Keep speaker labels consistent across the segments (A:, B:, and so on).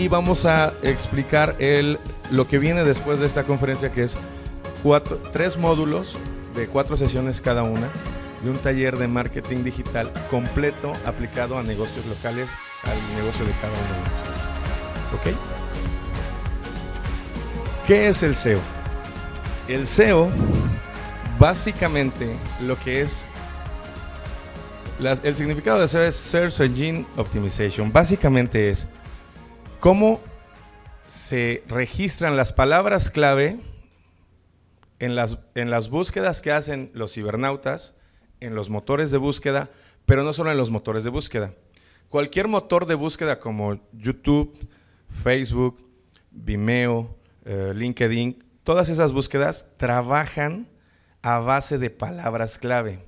A: y vamos a explicar el, lo que viene después de esta conferencia, que es cuatro, tres módulos de cuatro sesiones cada una de un taller de marketing digital completo aplicado a negocios locales, al negocio de cada uno de nosotros. ¿Ok? ¿Qué es el SEO? El SEO, básicamente, lo que es el significado de SEO es Search Engine Optimization. Básicamente es cómo se registran las palabras clave en las, en las búsquedas que hacen los cibernautas, en los motores de búsqueda, pero no solo en los motores de búsqueda. Cualquier motor de búsqueda como YouTube, Facebook, Vimeo, eh, LinkedIn, todas esas búsquedas trabajan a base de palabras clave.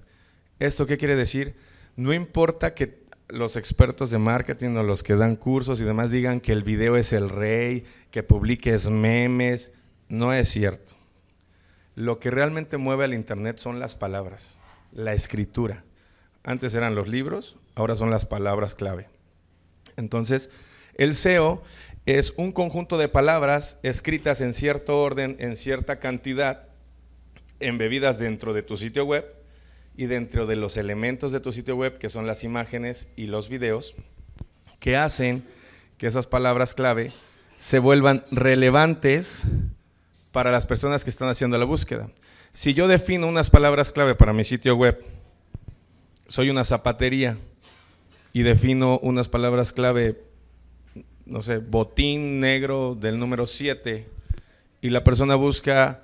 A: ¿Esto qué quiere decir? No importa que los expertos de marketing o los que dan cursos y demás digan que el video es el rey, que publiques memes, no es cierto. Lo que realmente mueve al Internet son las palabras, la escritura. Antes eran los libros, ahora son las palabras clave. Entonces, el SEO es un conjunto de palabras escritas en cierto orden, en cierta cantidad, embebidas dentro de tu sitio web y dentro de los elementos de tu sitio web, que son las imágenes y los videos, que hacen que esas palabras clave se vuelvan relevantes para las personas que están haciendo la búsqueda. Si yo defino unas palabras clave para mi sitio web, soy una zapatería y defino unas palabras clave, no sé, botín negro del número 7, y la persona busca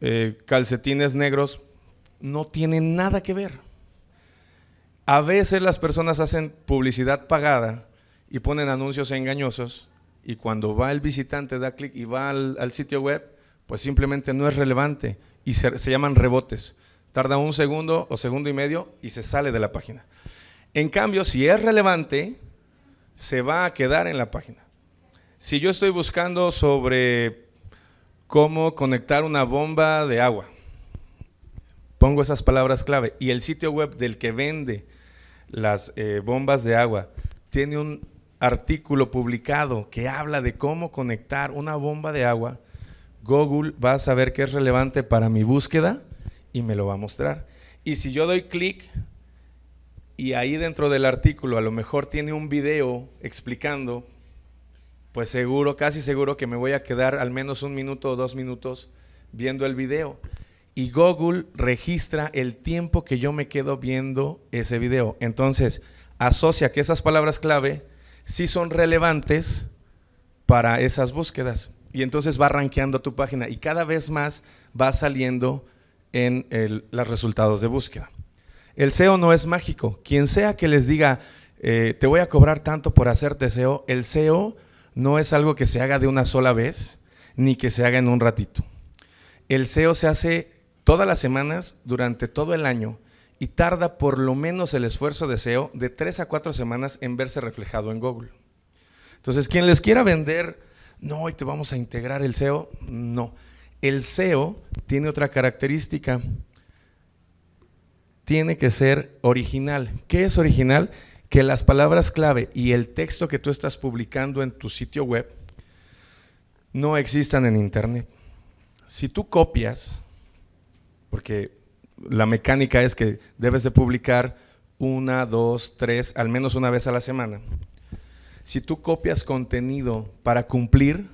A: eh, calcetines negros, no tiene nada que ver. A veces las personas hacen publicidad pagada y ponen anuncios engañosos y cuando va el visitante, da clic y va al sitio web, pues simplemente no es relevante y se, llaman rebotes. Tarda un segundo o segundo y medio y se sale de la página. En cambio, si es relevante, se va a quedar en la página. Si yo estoy buscando sobre cómo conectar una bomba de agua, pongo esas palabras clave y el sitio web del que vende las eh, bombas de agua tiene un artículo publicado que habla de cómo conectar una bomba de agua, Google va a saber qué es relevante para mi búsqueda y me lo va a mostrar. Y si yo doy clic y ahí dentro del artículo a lo mejor tiene un video explicando, pues seguro, casi seguro que me voy a quedar al menos un minuto o dos minutos viendo el video. Y Google registra el tiempo que yo me quedo viendo ese video. Entonces, asocia que esas palabras clave sí son relevantes para esas búsquedas y entonces va rankeando tu página y cada vez más va saliendo en los resultados de búsqueda. El SEO no es mágico. Quien sea que les diga, eh, te voy a cobrar tanto por hacerte SEO, el SEO no es algo que se haga de una sola vez ni que se haga en un ratito. El SEO se hace todas las semanas durante todo el año y tarda por lo menos el esfuerzo de SEO de tres a cuatro semanas en verse reflejado en Google. Entonces, quien les quiera vender no, hoy te vamos a integrar el SEO. No. El SEO tiene otra característica. Tiene que ser original. ¿Qué es original? Que las palabras clave y el texto que tú estás publicando en tu sitio web no existan en Internet. Si tú copias, porque la mecánica es que debes de publicar una, dos, tres, al menos una vez a la semana si tú copias contenido para cumplir,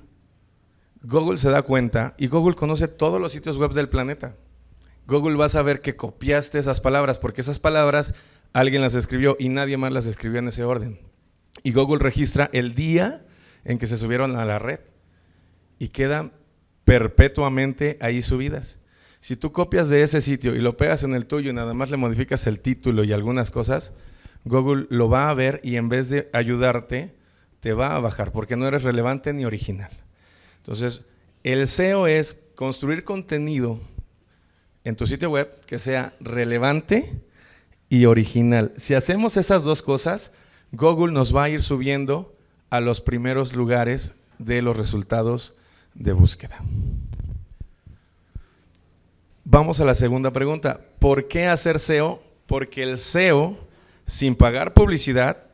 A: Google se da cuenta y Google conoce todos los sitios web del planeta. Google va a saber que copiaste esas palabras porque esas palabras alguien las escribió y nadie más las escribió en ese orden. Y Google registra el día en que se subieron a la red y quedan perpetuamente ahí subidas. Si tú copias de ese sitio y lo pegas en el tuyo y nada más le modificas el título y algunas cosas, Google lo va a ver y en vez de ayudarte, te va a bajar porque no eres relevante ni original. Entonces, el SEO es construir contenido en tu sitio web que sea relevante y original. Si hacemos esas dos cosas, Google nos va a ir subiendo a los primeros lugares de los resultados de búsqueda. Vamos a la segunda pregunta. ¿Por qué hacer SEO? Porque el SEO, sin pagar publicidad,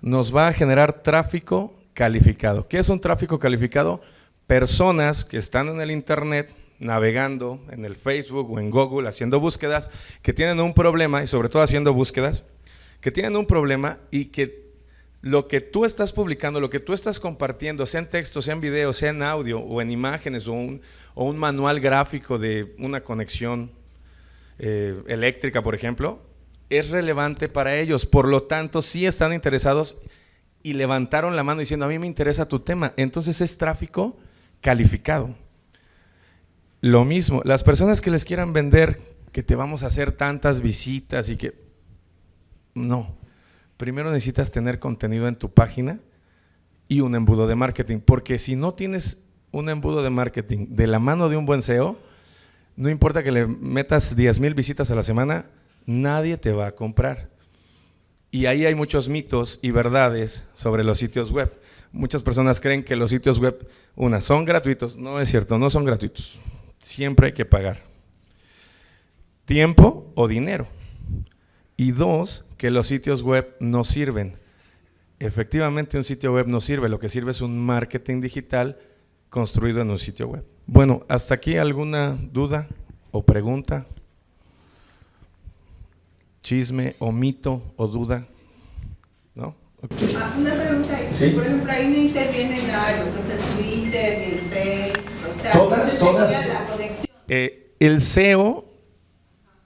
A: nos va a generar tráfico calificado. ¿Qué es un tráfico calificado? Personas que están en el Internet navegando en el Facebook o en Google haciendo búsquedas, que tienen un problema y sobre todo haciendo búsquedas, que tienen un problema y que lo que tú estás publicando, lo que tú estás compartiendo, sea en texto, sea en video, sea en audio o en imágenes o un, o un manual gráfico de una conexión eh, eléctrica, por ejemplo, es relevante para ellos. Por lo tanto, sí están interesados y levantaron la mano diciendo, a mí me interesa tu tema. Entonces es tráfico calificado. Lo mismo, las personas que les quieran vender que te vamos a hacer tantas visitas y que... No, primero necesitas tener contenido en tu página y un embudo de marketing, porque si no tienes un embudo de marketing de la mano de un buen SEO, no importa que le metas 10 mil visitas a la semana, nadie te va a comprar. Y ahí hay muchos mitos y verdades sobre los sitios web. Muchas personas creen que los sitios web, una, son gratuitos. No es cierto, no son gratuitos. Siempre hay que pagar. Tiempo o dinero. Y dos, que los sitios web no sirven. Efectivamente un sitio web no sirve, lo que sirve es un marketing digital construido en un sitio web. Bueno, hasta aquí alguna duda o pregunta chisme o mito o duda. ¿No?
B: Ah, una pregunta ahí. Por ejemplo, ahí no interviene nada, lo que es el Twitter, el Facebook, o sea,
A: todas, todas. Eh, el SEO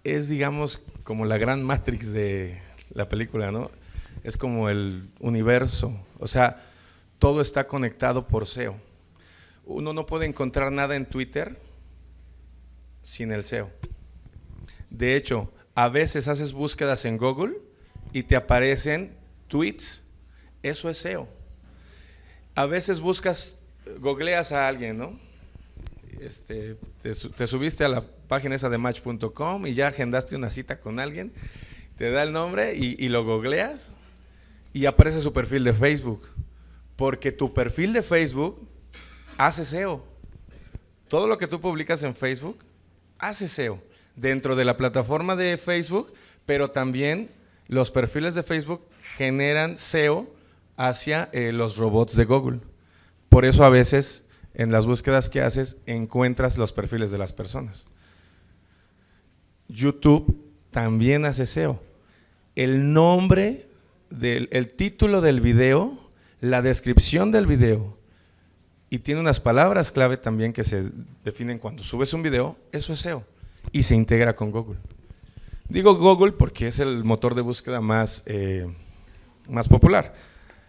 A: es, digamos, como la gran matrix de la película, ¿no? Es como el universo, o sea, todo está conectado por SEO. Uno no puede encontrar nada en Twitter sin el SEO. De hecho, a veces haces búsquedas en Google y te aparecen tweets. Eso es SEO. A veces buscas, googleas a alguien, ¿no? Este, te, subiste a la página esa de match.com y ya agendaste una cita con alguien, te da el nombre y, y lo googleas y aparece su perfil de Facebook. Porque tu perfil de Facebook hace SEO. Todo lo que tú publicas en Facebook hace SEO dentro de la plataforma de Facebook, pero también los perfiles de Facebook generan SEO hacia eh, los robots de Google. Por eso a veces en las búsquedas que haces encuentras los perfiles de las personas. YouTube también hace SEO. El nombre, del, el título del video, la descripción del video y tiene unas palabras clave también que se definen cuando subes un video, eso es SEO y se integra con Google. Digo Google porque es el motor de búsqueda más, eh, más popular.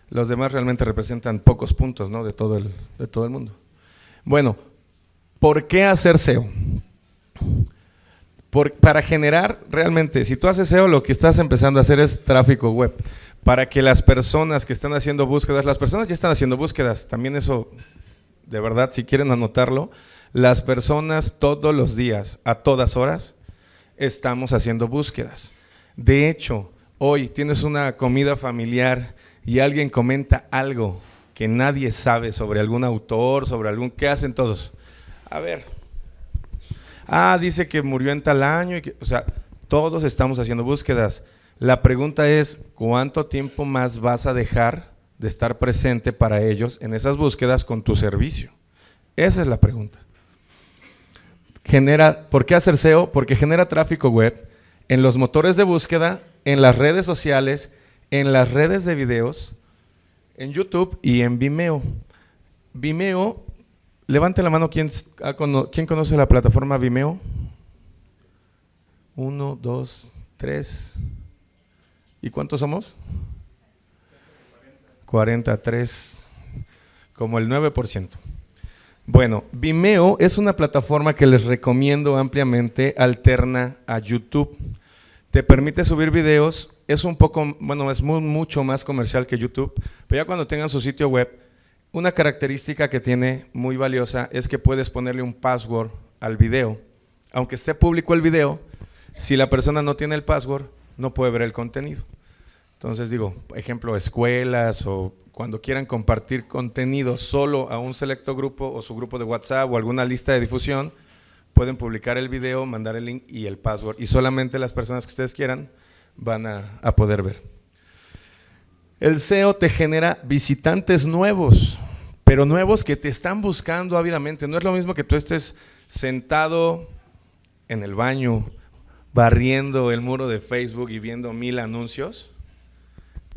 A: Los demás realmente representan pocos puntos ¿no? de, todo el, de todo el mundo. Bueno, ¿por qué hacer SEO? Para generar realmente, si tú haces SEO, lo que estás empezando a hacer es tráfico web. Para que las personas que están haciendo búsquedas, las personas ya están haciendo búsquedas, también eso, de verdad, si quieren anotarlo, las personas todos los días, a todas horas, estamos haciendo búsquedas. De hecho, hoy tienes una comida familiar y alguien comenta algo que nadie sabe sobre algún autor, sobre algún... ¿Qué hacen todos? A ver. Ah, dice que murió en tal año. Y que, o sea, todos estamos haciendo búsquedas. La pregunta es, ¿cuánto tiempo más vas a dejar de estar presente para ellos en esas búsquedas con tu servicio? Esa es la pregunta genera, ¿por qué hacer SEO? Porque genera tráfico web en los motores de búsqueda, en las redes sociales, en las redes de videos, en YouTube y en Vimeo. Vimeo, levante la mano, ¿quién, ¿quién conoce la plataforma Vimeo? Uno, dos, tres. ¿Y cuántos somos? 43, como el 9%. Bueno, Vimeo es una plataforma que les recomiendo ampliamente, alterna a YouTube. Te permite subir videos, es un poco, bueno, es mucho más comercial que YouTube, pero ya cuando tengan su sitio web, una característica que tiene muy valiosa es que puedes ponerle un password al video. Aunque esté público el video, si la persona no tiene el password, no puede ver el contenido. Entonces digo, ejemplo, escuelas o cuando quieran compartir contenido solo a un selecto grupo o su grupo de WhatsApp o alguna lista de difusión, pueden publicar el video, mandar el link y el password. Y solamente las personas que ustedes quieran van a, poder ver. El SEO te genera visitantes nuevos, pero nuevos que te están buscando ávidamente. No es lo mismo que tú estés sentado en el baño, barriendo el muro de Facebook y viendo mil anuncios,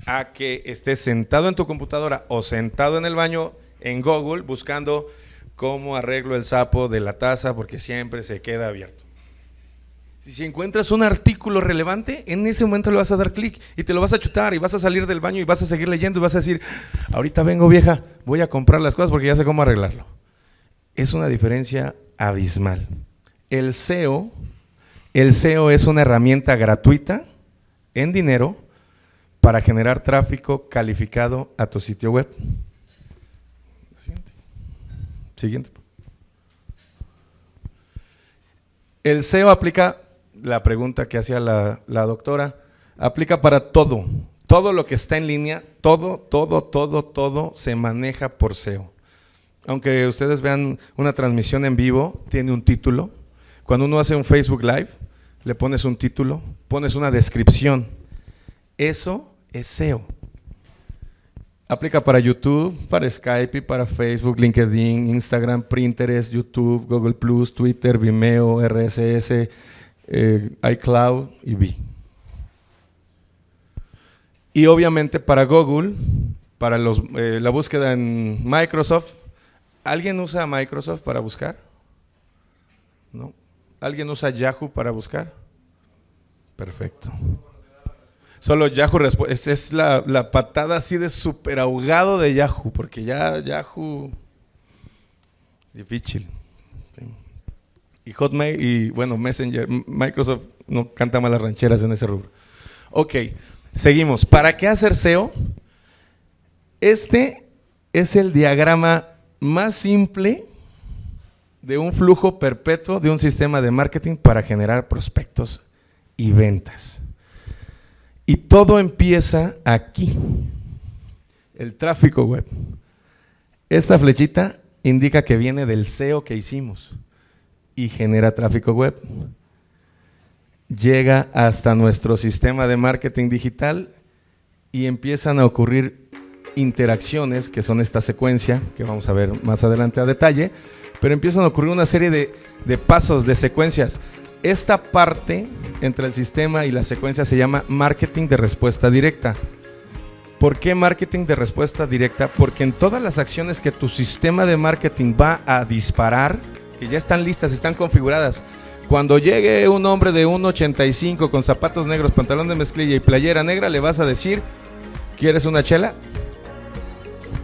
A: a que estés sentado en tu computadora o sentado en el baño en Google buscando cómo arreglo el sapo de la taza porque siempre se queda abierto. Si encuentras un artículo relevante, en ese momento le vas a dar clic y te lo vas a chutar y vas a salir del baño y vas a seguir leyendo y vas a decir, ahorita vengo vieja, voy a comprar las cosas porque ya sé cómo arreglarlo. Es una diferencia abismal. El SEO, el SEO es una herramienta gratuita en dinero para generar tráfico calificado a tu sitio web. Siguiente. Siguiente. El SEO aplica la pregunta que hacía la, doctora, aplica para todo. Todo lo que está en línea, todo, todo, todo, todo se maneja por SEO. Aunque ustedes vean una transmisión en vivo, tiene un título. Cuando uno hace un Facebook Live, le pones un título, pones una descripción. Eso es SEO. Aplica para YouTube, para Skype, para Facebook, LinkedIn, Instagram, Pinterest, YouTube, Google Twitter, Vimeo, RSS, eh, iCloud y B. Y obviamente para Google, para los, eh, la búsqueda en Microsoft, ¿alguien usa Microsoft para buscar? ¿No? ¿Alguien usa Yahoo para buscar? Perfecto. Solo Yahoo es, es la, la, patada así de super ahogado de Yahoo, porque ya Yahoo difícil y Hotmail y bueno, Messenger, Microsoft no canta malas rancheras en ese rubro. Ok, seguimos. ¿Para qué hacer SEO? Este es el diagrama más simple de un flujo perpetuo de un sistema de marketing para generar prospectos y ventas. Y todo empieza aquí, el tráfico web. Esta flechita indica que viene del SEO que hicimos y genera tráfico web. Llega hasta nuestro sistema de marketing digital y empiezan a ocurrir interacciones, que son esta secuencia, que vamos a ver más adelante a detalle, pero empiezan a ocurrir una serie de, de pasos, de secuencias. Esta parte entre el sistema y la secuencia se llama marketing de respuesta directa. ¿Por qué marketing de respuesta directa? Porque en todas las acciones que tu sistema de marketing va a disparar, que ya están listas, están configuradas. Cuando llegue un hombre de 1,85 con zapatos negros, pantalón de mezclilla y playera negra, le vas a decir, ¿quieres una chela?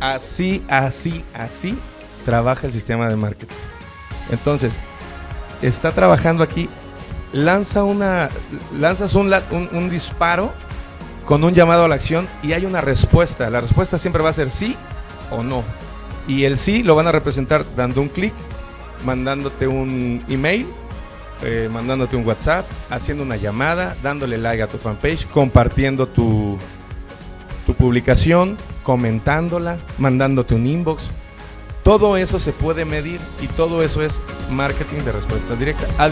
A: Así, así, así trabaja el sistema de marketing. Entonces, está trabajando aquí, lanza una, lanzas un, un, un disparo con un llamado a la acción y hay una respuesta. La respuesta siempre va a ser sí o no. Y el sí lo van a representar dando un clic mandándote un email, eh, mandándote un WhatsApp, haciendo una llamada, dándole like a tu fanpage, compartiendo tu, tu publicación, comentándola, mandándote un inbox. Todo eso se puede medir y todo eso es marketing de respuesta directa. A